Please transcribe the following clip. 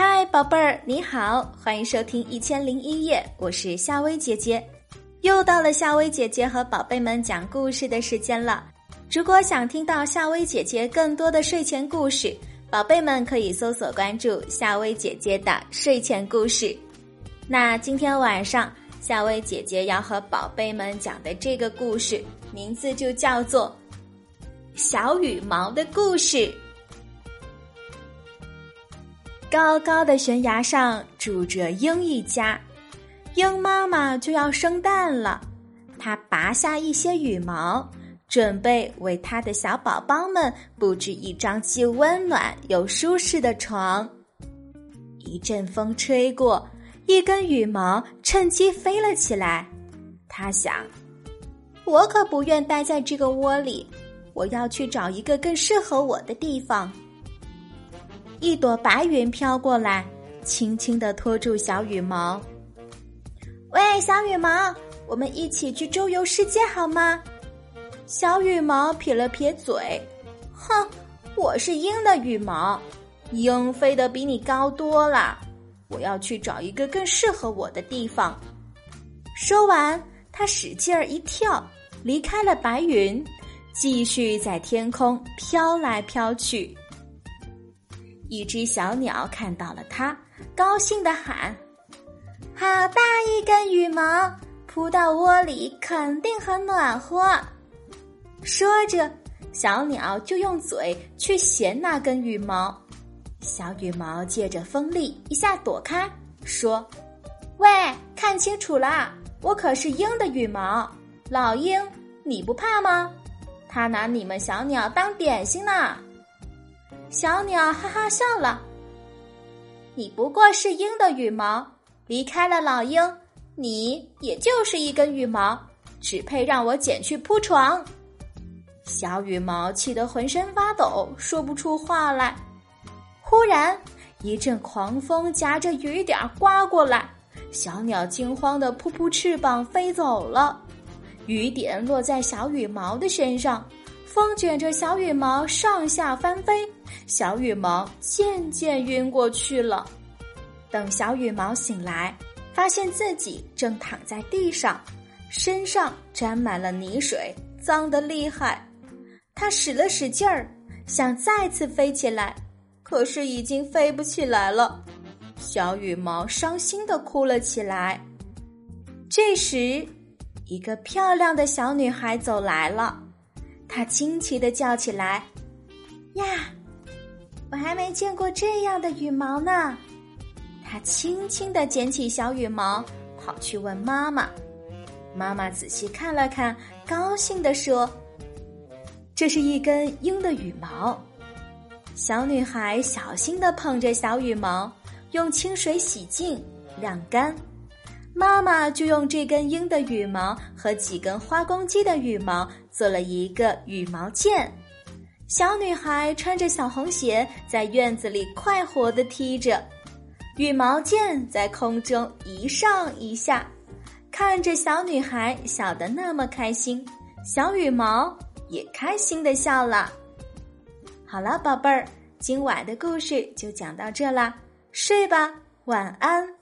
嗨，宝贝儿，你好，欢迎收听《一千零一夜》，我是夏薇姐姐。又到了夏薇姐姐和宝贝们讲故事的时间了。如果想听到夏薇姐姐更多的睡前故事，宝贝们可以搜索关注夏薇姐姐的睡前故事。那今天晚上，夏薇姐姐要和宝贝们讲的这个故事，名字就叫做《小羽毛的故事》。高高的悬崖上住着鹰一家，鹰妈妈就要生蛋了，它拔下一些羽毛，准备为它的小宝宝们布置一张既温暖又舒适的床。一阵风吹过，一根羽毛趁机飞了起来。它想：“我可不愿待在这个窝里，我要去找一个更适合我的地方。”一朵白云飘过来，轻轻的托住小羽毛。喂，小羽毛，我们一起去周游世界好吗？小羽毛撇了撇嘴，哼，我是鹰的羽毛，鹰飞得比你高多了。我要去找一个更适合我的地方。说完，他使劲儿一跳，离开了白云，继续在天空飘来飘去。一只小鸟看到了它，高兴的喊：“好大一根羽毛，扑到窝里肯定很暖和。”说着，小鸟就用嘴去衔那根羽毛。小羽毛借着风力一下躲开，说：“喂，看清楚了，我可是鹰的羽毛，老鹰，你不怕吗？他拿你们小鸟当点心呢。”小鸟哈哈笑了。你不过是鹰的羽毛，离开了老鹰，你也就是一根羽毛，只配让我捡去铺床。小羽毛气得浑身发抖，说不出话来。忽然，一阵狂风夹着雨点刮过来，小鸟惊慌的扑扑翅膀飞走了。雨点落在小羽毛的身上。风卷着小羽毛上下翻飞，小羽毛渐渐晕过去了。等小羽毛醒来，发现自己正躺在地上，身上沾满了泥水，脏得厉害。他使了使劲儿，想再次飞起来，可是已经飞不起来了。小羽毛伤心的哭了起来。这时，一个漂亮的小女孩走来了。她惊奇的叫起来：“呀，我还没见过这样的羽毛呢！”他轻轻的捡起小羽毛，跑去问妈妈。妈妈仔细看了看，高兴的说：“这是一根鹰的羽毛。”小女孩小心的捧着小羽毛，用清水洗净、晾干。妈妈就用这根鹰的羽毛和几根花公鸡的羽毛做了一个羽毛剑。小女孩穿着小红鞋在院子里快活地踢着，羽毛毽在空中一上一下，看着小女孩笑得那么开心，小羽毛也开心地笑了。好了，宝贝儿，今晚的故事就讲到这啦，睡吧，晚安。